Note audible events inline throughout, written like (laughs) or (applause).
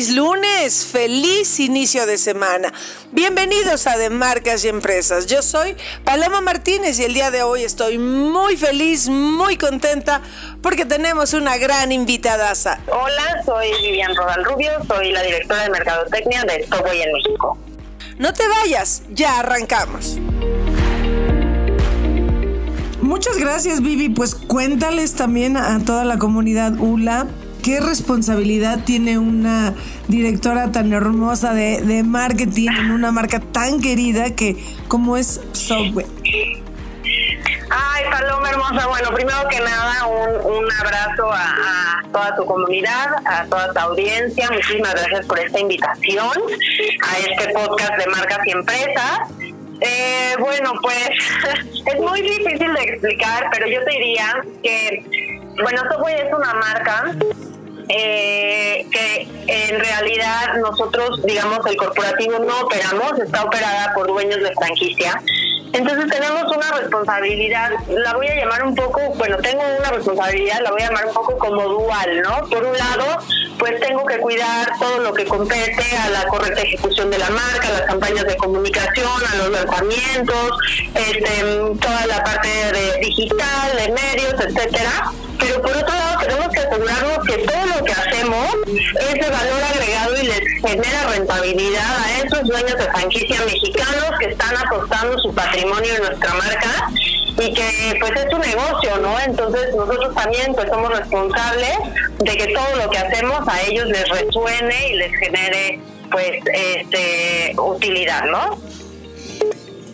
Feliz lunes, feliz inicio de semana. Bienvenidos a De Marcas y Empresas. Yo soy Paloma Martínez y el día de hoy estoy muy feliz, muy contenta porque tenemos una gran invitadaza. Hola, soy Vivian Rodal Rubio, soy la directora de Mercadotecnia de Stopway en México. No te vayas, ya arrancamos. Muchas gracias Vivi, pues cuéntales también a toda la comunidad ULA qué responsabilidad tiene una directora tan hermosa de, de marketing en una marca tan querida que como es Subway. Ay, Paloma hermosa. Bueno, primero que nada, un, un abrazo a, toda tu comunidad, a toda tu audiencia. Muchísimas gracias por esta invitación a este podcast de marcas y empresas. Eh, bueno, pues (laughs) es muy difícil de explicar, pero yo te diría que, bueno, Subway es una marca eh, que en realidad nosotros, digamos, el corporativo no operamos, está operada por dueños de franquicia. Entonces tenemos una responsabilidad, la voy a llamar un poco, bueno, tengo una responsabilidad, la voy a llamar un poco como dual, ¿no? Por un lado, pues tengo que cuidar todo lo que compete a la correcta ejecución de la marca, a las campañas de comunicación, a los lanzamientos, este, toda la parte de digital, de medios, etcétera. Pero por otro lado tenemos que asegurarnos que todo lo que hacemos es de valor agregado y les genera rentabilidad a esos dueños de franquicia mexicanos que están apostando su patrimonio en nuestra marca y que pues es un negocio, ¿no? Entonces nosotros también pues somos responsables de que todo lo que hacemos a ellos les resuene y les genere pues este utilidad, ¿no?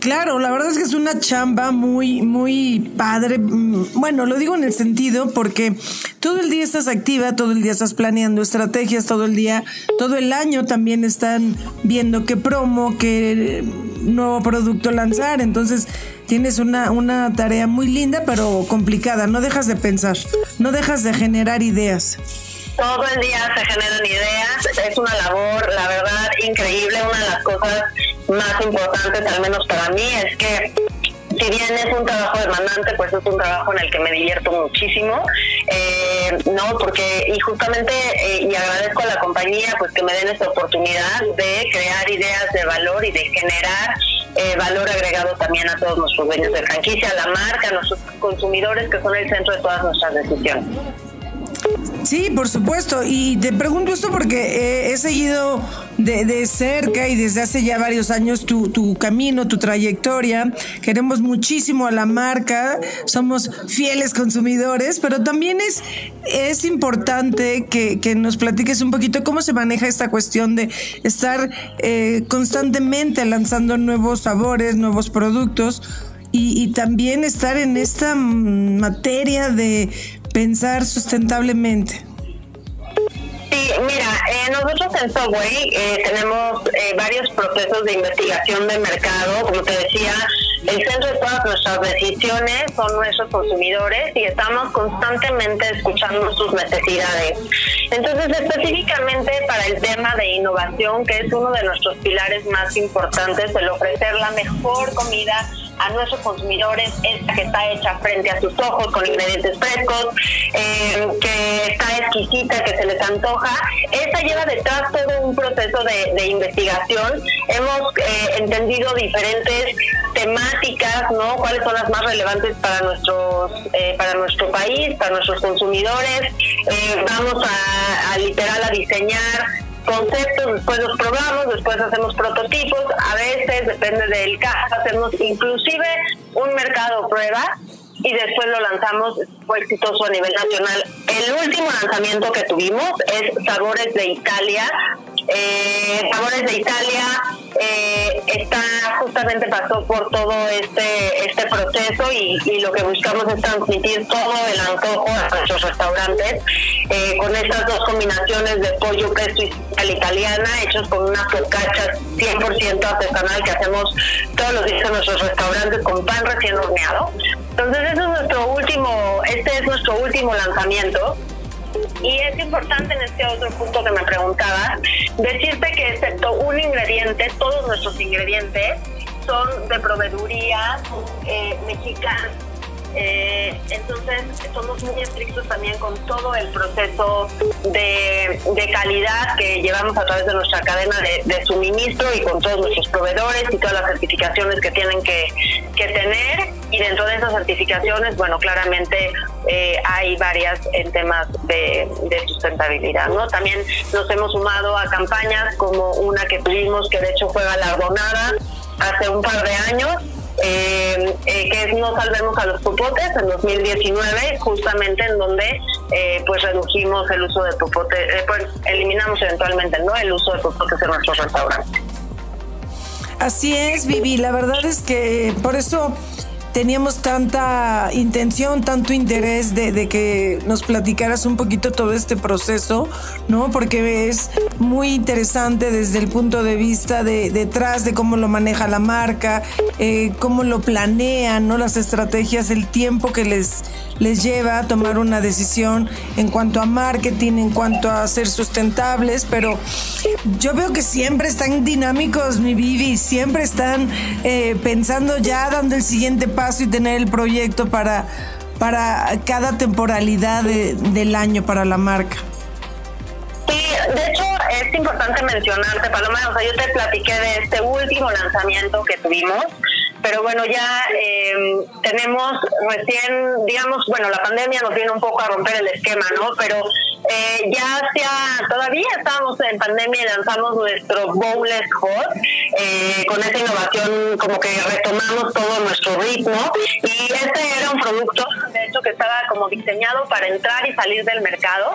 Claro, la verdad es que es una chamba muy, muy padre. Bueno, lo digo en el sentido porque todo el día estás activa, todo el día estás planeando estrategias, todo el día, todo el año también están viendo qué promo, qué nuevo producto lanzar. Entonces tienes una, una tarea muy linda, pero complicada. No dejas de pensar, no dejas de generar ideas todo el día se generan ideas, es una labor, la verdad, increíble. Una de las cosas más importantes, al menos para mí, es que si bien es un trabajo demandante, pues es un trabajo en el que me divierto muchísimo, eh, ¿no? Porque, y justamente, eh, y agradezco a la compañía, pues que me den esta oportunidad de crear ideas de valor y de generar eh, valor agregado también a todos nuestros dueños de franquicia, a la marca, a nuestros consumidores, que son el centro de todas nuestras decisiones. Sí, por supuesto. Y te pregunto esto porque he seguido de, de, cerca y desde hace ya varios años tu, tu, camino, tu trayectoria. Queremos muchísimo a la marca, somos fieles consumidores, pero también es, es importante que, que nos platiques un poquito cómo se maneja esta cuestión de estar eh, constantemente lanzando nuevos sabores, nuevos productos. Y, y, también estar en esta materia de pensar sustentablemente? Sí, mira, eh, nosotros en Subway eh, tenemos eh, varios procesos de investigación de mercado, como te decía, el centro de todas nuestras decisiones son nuestros consumidores y estamos constantemente escuchando sus necesidades. Entonces, específicamente para el tema de innovación, que es uno de nuestros pilares más importantes, el ofrecer la mejor comida a nuestros consumidores, esta que está hecha frente a sus ojos con ingredientes frescos, eh, que está exquisita, que se les antoja. Esta lleva detrás todo un proceso de, investigación. Hemos eh, entendido diferentes temáticas, ¿no? Cuáles son las más relevantes para nuestros, eh, para nuestro país, para nuestros consumidores. vamos a, a literal a diseñar conceptos, después los probamos, después hacemos prototipos, a veces, depende del caso, hacemos inclusive un mercado prueba y después lo lanzamos, fue exitoso a nivel nacional. El último lanzamiento que tuvimos es Sabores de Italia. Eh, Sabores de Italia eh, está justamente pasó por todo este este proceso y, lo que buscamos es transmitir todo el antojo a nuestros restaurantes eh, con estas dos combinaciones de pollo, queso y italiana hechos con una focaccia 100% artesanal que hacemos todos los días en nuestros restaurantes con pan recién horneado. Entonces, eso es nuestro último, este es nuestro último lanzamiento. Y es importante en este otro punto que me preguntabas, decirte que excepto un ingrediente, todos nuestros ingredientes son de proveeduría eh, mexicana eh, entonces, somos muy estrictos también con todo el proceso de, calidad que llevamos a través de nuestra cadena de, suministro y con todos nuestros proveedores y todas las certificaciones que tienen que, tener. Y dentro de esas certificaciones, bueno, claramente eh, hay varias en temas de, sustentabilidad. ¿no? También nos hemos sumado a campañas como una que tuvimos, que de hecho fue galardonada hace un par de años eh, eh, que es No Salvemos a los Popotes en 2019, justamente en donde eh, pues redujimos el uso de popotes, eh, pues eliminamos eventualmente no el uso de popotes en nuestros restaurantes. Así es, Vivi, la verdad es que por eso teníamos tanta intención, tanto interés de, que nos platicaras un poquito todo este proceso, ¿no? Porque es muy interesante desde el punto de vista de detrás de cómo lo maneja la marca, eh, cómo lo planean, ¿no? Las estrategias, el tiempo que les, les lleva a tomar una decisión en cuanto a marketing, en cuanto a ser sustentables, pero yo veo que siempre están dinámicos, mi Vivi, siempre están eh, pensando ya dando el siguiente paso y tener el proyecto para, para cada temporalidad del año para la marca. Sí, de hecho es importante mencionarte, Paloma, o sea, yo te platiqué de este último lanzamiento que tuvimos, pero bueno, ya em, tenemos recién, digamos, bueno, la pandemia nos viene un poco a romper el esquema, ¿no? Pero eh, ya hacia, todavía estamos en pandemia y lanzamos nuestro Bowless Hot, eh, con esa innovación como que retomamos todo nuestro ritmo. Y este era un producto, de hecho, que estaba como diseñado para entrar y salir del mercado.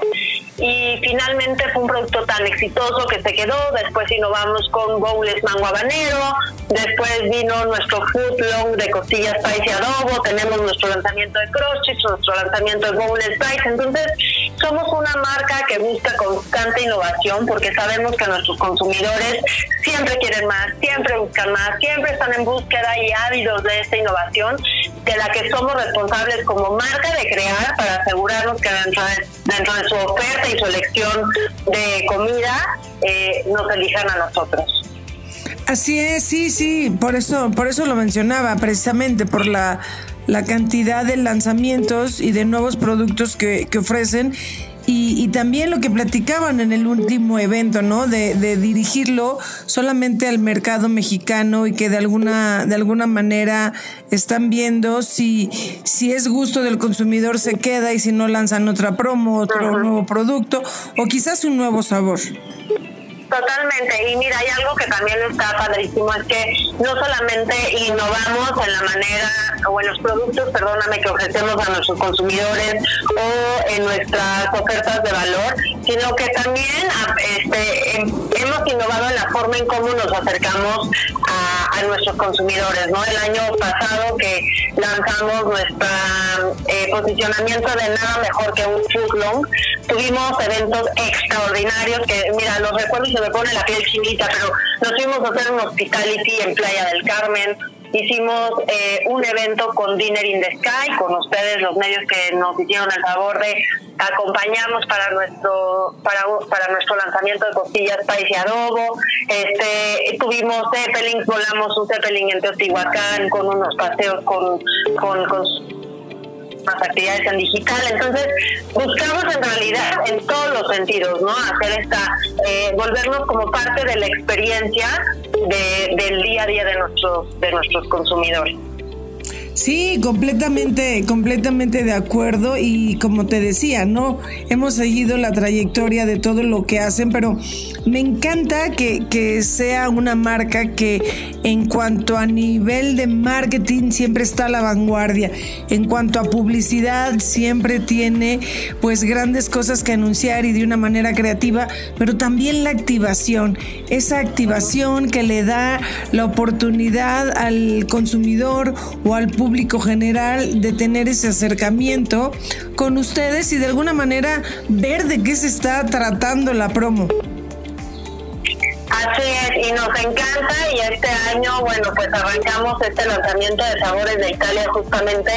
Y finalmente fue un producto tan exitoso que se quedó, después innovamos con Bowless Mango Habanero, después vino nuestro Food Long de costillas spicy adobo, tenemos nuestro lanzamiento de Cross nuestro lanzamiento de Bowless Spice, entonces somos una marca que busca constante innovación porque sabemos que nuestros consumidores siempre quieren más, siempre buscan más, siempre están en búsqueda y ávidos de esta innovación de la que somos responsables como marca de crear para asegurarnos que dentro de, dentro de su oferta y su elección de comida eh, nos elijan a nosotros. Así es, sí, sí, por eso, por eso lo mencionaba, precisamente por la, la cantidad de lanzamientos y de nuevos productos que, que ofrecen y, también lo que platicaban en el último evento, ¿no? De, dirigirlo solamente al mercado mexicano y que de alguna, de alguna manera están viendo si, si es gusto del consumidor se queda y si no lanzan otra promo, otro nuevo producto o quizás un nuevo sabor. Totalmente, y mira, hay algo que también está padrísimo, es que no solamente innovamos en la manera o en los productos, perdóname, que ofrecemos a nuestros consumidores o en nuestras ofertas de valor, sino que también este, hemos innovado en la forma en cómo nos acercamos a, nuestros consumidores. ¿no? El año pasado que lanzamos nuestro eh, posicionamiento de nada mejor que un food long, tuvimos eventos extraordinarios que, mira, los recuerdos se me pone la piel chinita, pero nos fuimos a hacer un hospitality en Playa del Carmen, hicimos eh, un evento con Dinner in the Sky, con ustedes, los medios que nos hicieron el favor de acompañarnos para nuestro para, para nuestro lanzamiento de costillas país y adobo. Este, tuvimos Zeppelin, volamos un Zeppelin en Teotihuacán con unos paseos con, con, con más actividades en digital. Entonces, buscamos en realidad en todos los sentidos, ¿no? Hacer esta, eh, volvernos como parte de la experiencia del día a día de nuestros, de nuestros consumidores. Sí, completamente, completamente de acuerdo y como te decía, ¿no? Hemos seguido la trayectoria de todo lo que hacen, pero me encanta que, que sea una marca que en cuanto a nivel de marketing siempre está a la vanguardia, en cuanto a publicidad siempre tiene pues grandes cosas que anunciar y de una manera creativa, pero también la activación, esa activación que le da la oportunidad al consumidor o al público general de tener ese acercamiento con ustedes y de alguna manera ver de qué se está tratando la promo. Así es, y nos encanta y este año, bueno, pues arrancamos este lanzamiento de Sabores de Italia justamente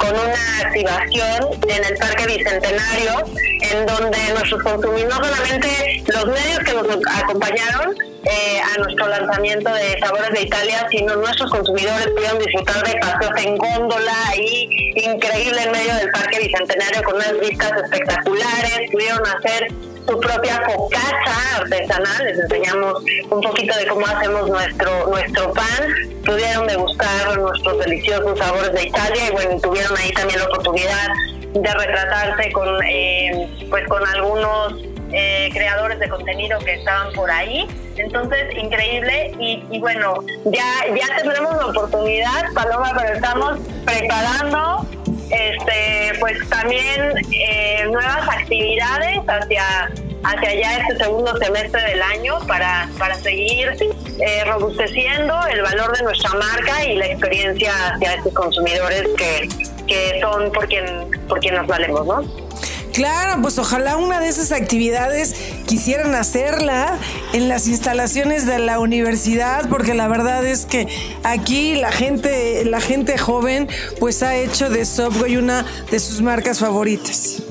con una activación en el Parque Bicentenario, en donde nuestros consumidores, no solamente los medios que nos acompañaron eh, a nuestro lanzamiento de Sabores de Italia, sino nuestros consumidores pudieron disfrutar de paseos en góndola ahí, increíble en medio del Parque Bicentenario con unas vistas espectaculares, pudieron hacer su propia focacha artesanal, les enseñamos un poquito de cómo hacemos nuestro nuestro pan, pudieron degustar nuestros deliciosos sabores de Italia y bueno, tuvieron ahí también la oportunidad de retratarse con eh, pues con algunos eh, creadores de contenido que estaban por ahí. Entonces, increíble. Y, y, bueno, ya, ya tendremos la oportunidad, Paloma, pero estamos preparando este pues también eh, nuevas actividades hacia hacia ya este segundo semestre del año para, para seguir eh, robusteciendo el valor de nuestra marca y la experiencia hacia estos consumidores que, que son por quien, por quien nos valemos, ¿no? Claro, pues ojalá una de esas actividades quisieran hacerla en las instalaciones de la universidad, porque la verdad es que aquí la gente, la gente joven, pues ha hecho de Subway una de sus marcas favoritas.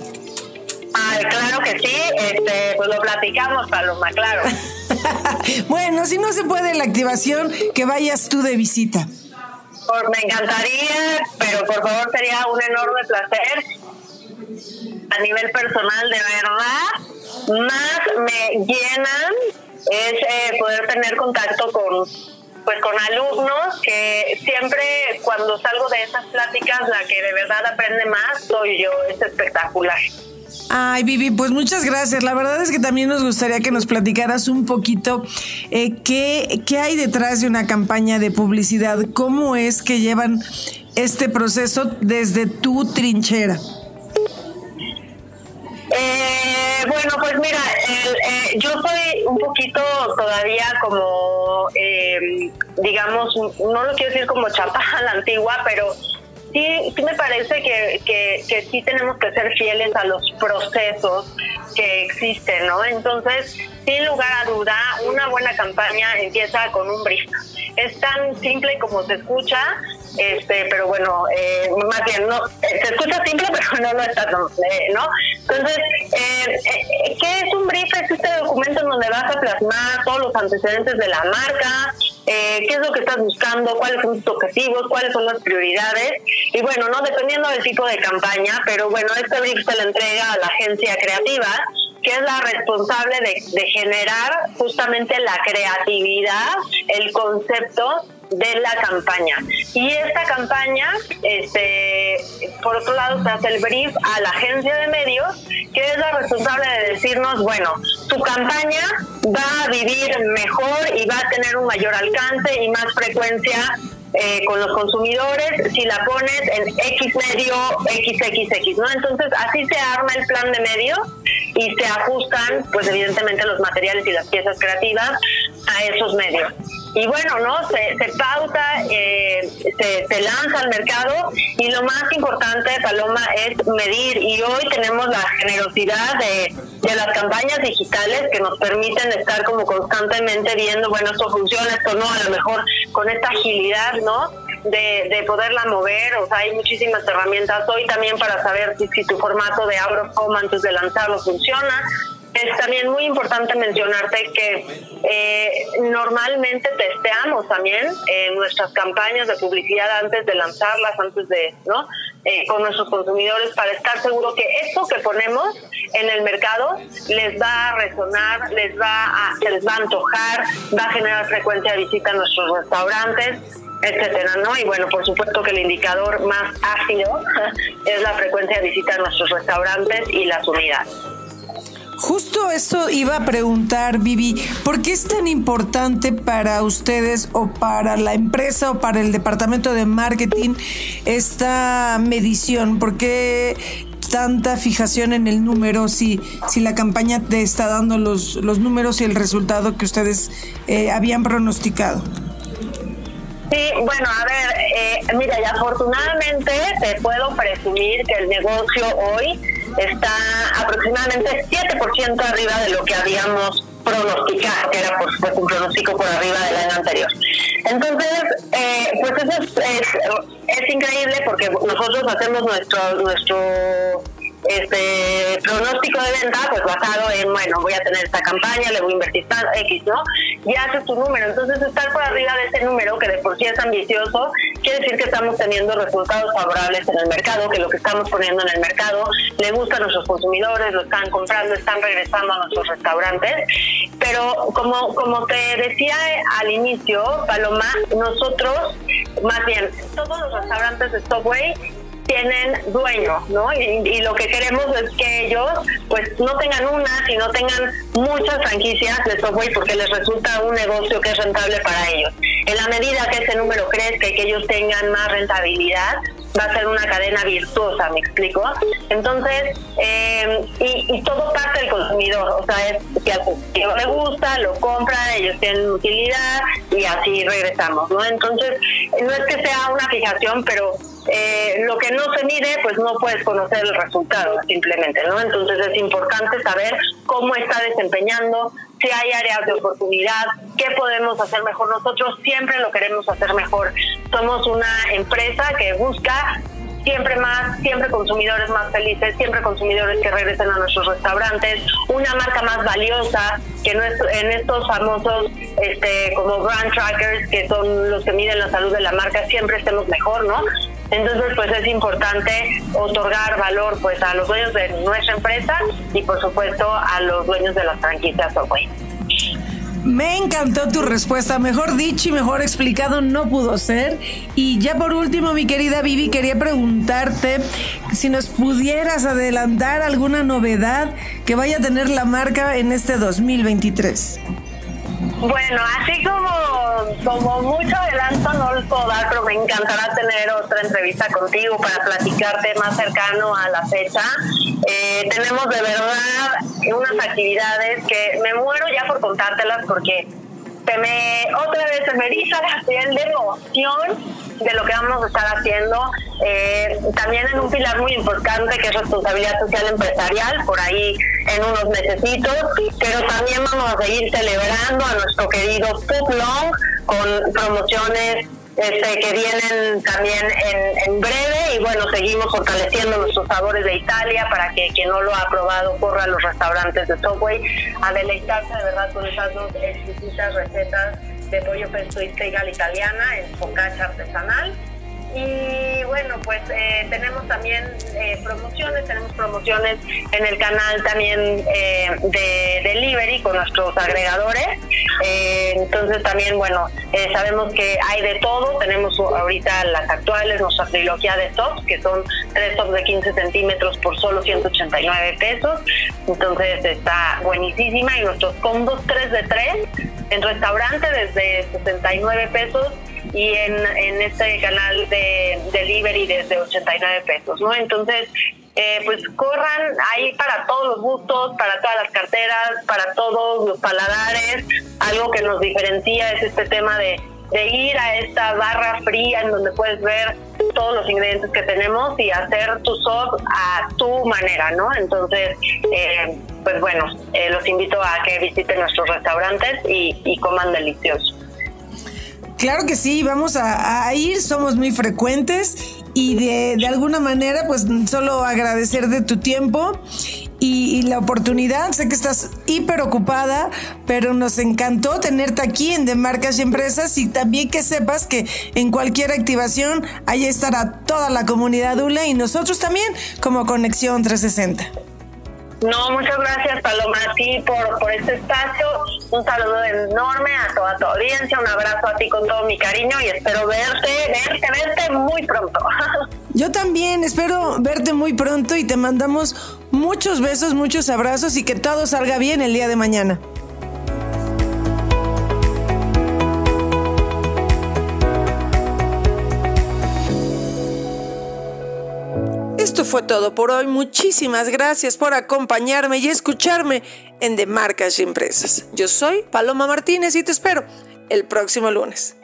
Ay, claro que sí, este, pues lo platicamos, Paloma, claro. (laughs) bueno, si no se puede la activación, que vayas tú de visita. me encantaría, pero por favor sería un enorme placer a nivel personal, de verdad, más me llenan es eh, poder tener contacto con pues con alumnos que siempre cuando salgo de esas pláticas la que de verdad aprende más soy yo, es espectacular. Ay, Vivi, pues muchas gracias. La verdad es que también nos gustaría que nos platicaras un poquito eh, qué, qué hay detrás de una campaña de publicidad, cómo es que llevan este proceso desde tu trinchera. Eh, bueno, pues mira, eh, yo soy un poquito todavía como, eh, digamos, no lo quiero decir como chapa a la antigua, pero sí, sí me parece que, que, que, sí tenemos que ser fieles a los procesos que existen, ¿no? Entonces, sin lugar a duda, una buena campaña empieza con un brief. Es tan simple como se escucha, este, pero bueno, eh, más bien, no, se escucha simple, (laughs) pero no lo está, eh, ¿no? Entonces, eh, eh, ¿qué es un brief? Es este documento en donde vas a plasmar todos los antecedentes de la marca, eh, qué es lo que estás buscando, cuáles son tus objetivos, cuáles son las prioridades. Y bueno, no dependiendo del tipo de campaña, pero bueno, este brief se le entrega a la agencia creativa que es la responsable de generar justamente la creatividad, el concepto de la campaña. Y esta campaña, este, por otro lado, se hace el brief a la agencia de medios, que es la responsable de decirnos, bueno, tu campaña va a vivir mejor y va a tener un mayor alcance y más frecuencia eh, con los consumidores si la pones en X medio, XXX, ¿no? Entonces así se arma el plan de medios y se ajustan, pues evidentemente los materiales y las piezas creativas a esos medios y bueno, ¿no? Se, pauta, eh, se, se, lanza al mercado y lo más importante, Paloma, es medir. Y hoy tenemos la generosidad de, de las campañas digitales que nos permiten estar como constantemente viendo, bueno, esto funciona, esto no, a lo mejor con esta agilidad, ¿no? De, de, poderla mover, o sea, hay muchísimas herramientas hoy también para saber si, si tu formato de Out antes de lanzarlo funciona, es también muy importante mencionarte que eh, normalmente testeamos también en nuestras campañas de publicidad antes de lanzarlas, antes de, ¿no? Eh, con nuestros consumidores para estar seguro que esto que ponemos en el mercado les va a resonar, les va a, se les va a antojar, va a generar frecuencia de visita a nuestros restaurantes etcétera, ¿no? Y bueno, por supuesto que el indicador más ácido (laughs) es la frecuencia de visita a nuestros restaurantes y las unidades. Justo eso iba a preguntar, Vivi, ¿por qué es tan importante para ustedes o para la empresa o para el departamento de marketing esta medición? ¿Por qué tanta fijación en el número si, si la campaña te está dando los, los números y el resultado que ustedes eh, habían pronosticado? Sí, bueno, a ver, eh, mira, y afortunadamente te puedo presumir que el negocio hoy está aproximadamente 7% arriba de lo que habíamos pronosticado, que era por supuesto un pronóstico por arriba del año anterior. Entonces, eh, pues eso es, es, increíble porque nosotros hacemos nuestro nuestro este pronóstico de venta pues basado en bueno voy a tener esta campaña le voy a invertir X no y haces tu número. Entonces estar por arriba de ese número que de por sí es ambicioso quiere decir que estamos teniendo resultados favorables en el mercado que lo que estamos poniendo en el mercado le gusta a nuestros consumidores lo están comprando están regresando a nuestros restaurantes. Pero como como te decía al inicio Paloma nosotros más bien todos los restaurantes de Subway tienen dueño, ¿no? Y, lo que queremos es que ellos, pues, no tengan una, sino tengan muchas franquicias de software porque les resulta un negocio que es rentable para ellos. En la medida que ese número crezca y que ellos tengan más rentabilidad, va a ser una cadena virtuosa, ¿me explico? Entonces, eh, y, todo parte del consumidor, o sea, es que al consumidor le gusta, lo compra, ellos tienen utilidad y así regresamos, ¿no? Entonces, no es que sea una fijación, pero eh, lo que no se mide, pues no puedes conocer el resultado simplemente, ¿no? Entonces es importante saber cómo está desempeñando, si hay áreas de oportunidad, qué podemos hacer mejor. Nosotros siempre lo queremos hacer mejor. Somos una empresa que busca siempre más, siempre consumidores más felices, siempre consumidores que regresen a nuestros restaurantes, una marca más valiosa, que no es, en estos famosos este, como brand trackers, que son los que miden la salud de la marca, siempre estemos mejor, ¿no? Entonces, pues es importante otorgar valor pues a los dueños de nuestra empresa y por supuesto a los dueños de las franquicias Subway. Me encantó tu respuesta, mejor dicho y mejor explicado no pudo ser. Y ya por último, mi querida Vivi, quería preguntarte si nos pudieras adelantar alguna novedad que vaya a tener la marca en este 2023. Bueno, así como, como mucho adelanto no lo puedo me encantará tener otra entrevista contigo para platicarte más cercano a la fecha. Eh, tenemos de verdad unas actividades que me muero ya por contártelas porque se me otra vez se me eriza la piel de emoción de lo que vamos a estar haciendo. Eh, también en un pilar muy importante que es responsabilidad social empresarial, por ahí en unos necesitos, pero también vamos a seguir celebrando a nuestro querido Food Long con promociones este, que vienen también en, breve y bueno, seguimos fortaleciendo nuestros sabores de Italia para que quien no lo ha probado corra a los restaurantes de Subway. A deleitarse de verdad con esas dos exquisitas recetas de pollo pesto y italiana en focaccia artesanal y bueno, pues eh, tenemos también eh, promociones, tenemos promociones en el canal también eh, de delivery con nuestros agregadores. entonces también, bueno, sabemos que hay de todo. Tenemos ahorita las actuales, nuestra trilogía de tops, que son tres tops de 15 centímetros por solo 189 pesos. Entonces está buenísima. Y nuestros combos 3 de 3 en restaurante desde 69 pesos y en, en este canal de delivery desde 89 pesos, ¿no? Entonces, eh, pues corran ahí para todos los gustos, para todas las carteras, para todos los paladares. Algo que nos diferencia es este tema de, de ir a esta barra fría en donde puedes ver todos los ingredientes que tenemos y hacer tu sop a tu manera, ¿no? Entonces, eh, pues bueno, eh, los invito a que visiten nuestros restaurantes y, y coman delicioso. Claro que sí, vamos a, ir, somos muy frecuentes y de, alguna manera pues solo agradecer de tu tiempo y, la oportunidad. Sé que estás hiper ocupada, pero nos encantó tenerte aquí en De Marcas y Empresas y también que sepas que en cualquier activación ahí estará toda la comunidad ULA y nosotros también como Conexión 360. No, muchas gracias Paloma a ti por, por este espacio un saludo enorme a toda tu audiencia, un abrazo a ti con todo mi cariño y espero verte, verte, verte muy pronto. (laughs) Yo también espero verte muy pronto y te mandamos muchos besos, muchos abrazos y que todo salga bien el día de mañana. fue todo por hoy. Muchísimas gracias por acompañarme y escucharme en De Marcas y Empresas. Yo soy Paloma Martínez y te espero el próximo lunes.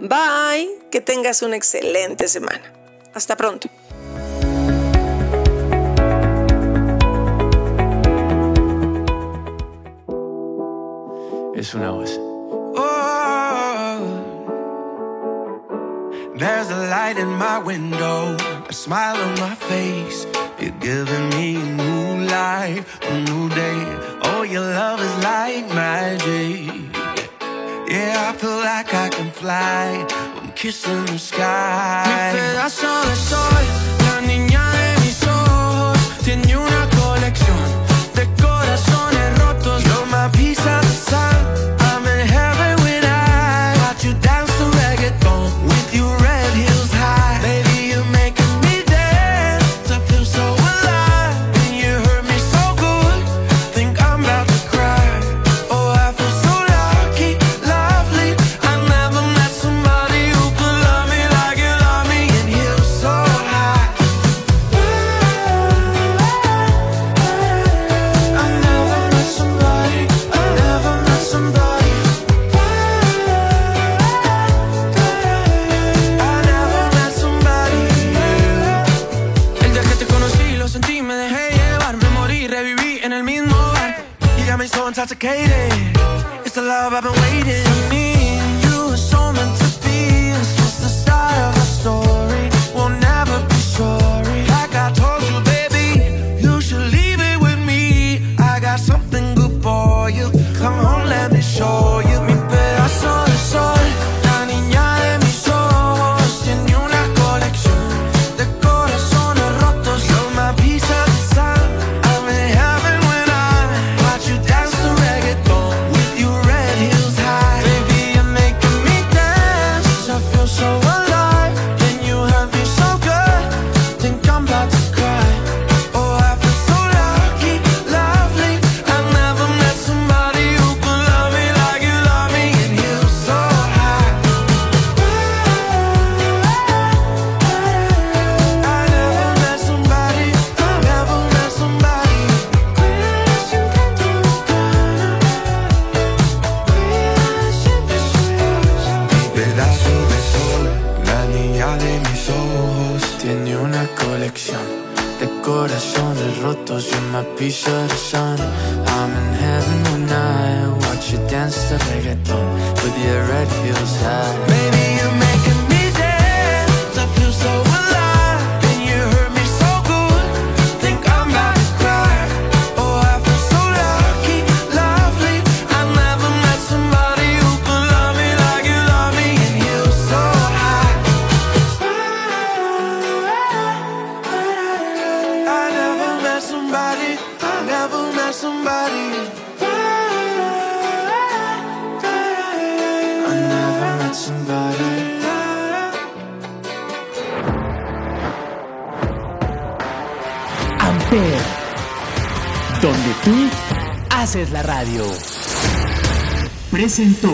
Bye, que tengas una excelente semana. Hasta pronto. Es una voz. There's a light in my window, a smile on my face. You're giving me a new life, a new day. Oh, your love is like magic. Yeah, I feel like I can fly. I'm kissing the sky. en el mismo bar. Y ella me so intoxicated. It's the love I've been waiting for me. Radio presentó.